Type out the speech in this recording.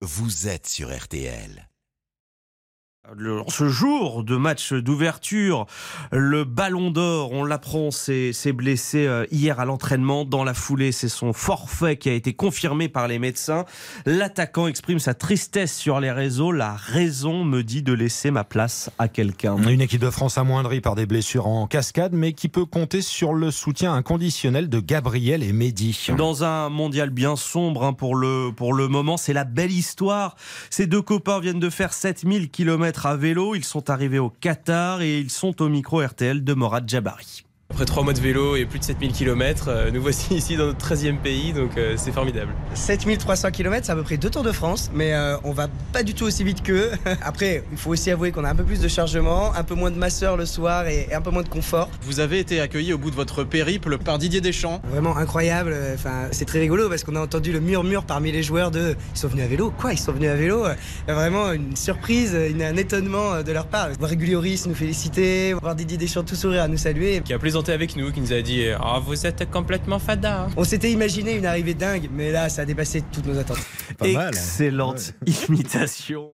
vous êtes sur RTL. Le- ce jour de match d'ouverture, le Ballon d'Or, on l'apprend, s'est s'est blessé euh, hier à l'entraînement. Dans la foulée, c'est son forfait qui a été confirmé par les médecins. L'attaquant exprime sa tristesse sur les réseaux. La raison me dit de laisser ma place à quelqu'un. Une équipe de France amoindrie par des blessures en cascade, mais qui peut compter sur le soutien inconditionnel de Gabriel et Mehdi. Dans un mondial bien sombre hein, pour, le, pour le moment, c'est la belle histoire. Ces deux copains viennent de faire 7000 km Ils sont arrivés au Qatar et ils sont au micro RTL de Morad Jabari. Après trois mois de vélo et plus de 7000 km, nous voici ici dans notre 13e pays, donc euh, c'est formidable. 7300 km, c'est à peu près deux Tours de France, mais euh, on va pas du tout aussi vite qu'eux. Après, il faut aussi avouer qu'on a un peu plus de chargement, un peu moins de masseur le soir et, et un peu moins de confort. Vous avez été accueilli au bout de votre périple par Didier Deschamps. Vraiment incroyable. Enfin, c'est très rigolo parce qu'on a entendu le murmure parmi les joueurs de ils sont venus à vélo. Quoi, ils sont venus à vélo? Vraiment une surprise, une- un étonnement de leur part. Voir Régulioris nous féliciter, voir Didier Deschamps tout sourire à nous saluer. Qui a plaisanté avec nous, qui nous a dit Ah, vous êtes complètement fada. On s'était imaginé une arrivée dingue, mais là, ça a dépassé toutes nos attentes. Pas mal, hein. Excellente imitation.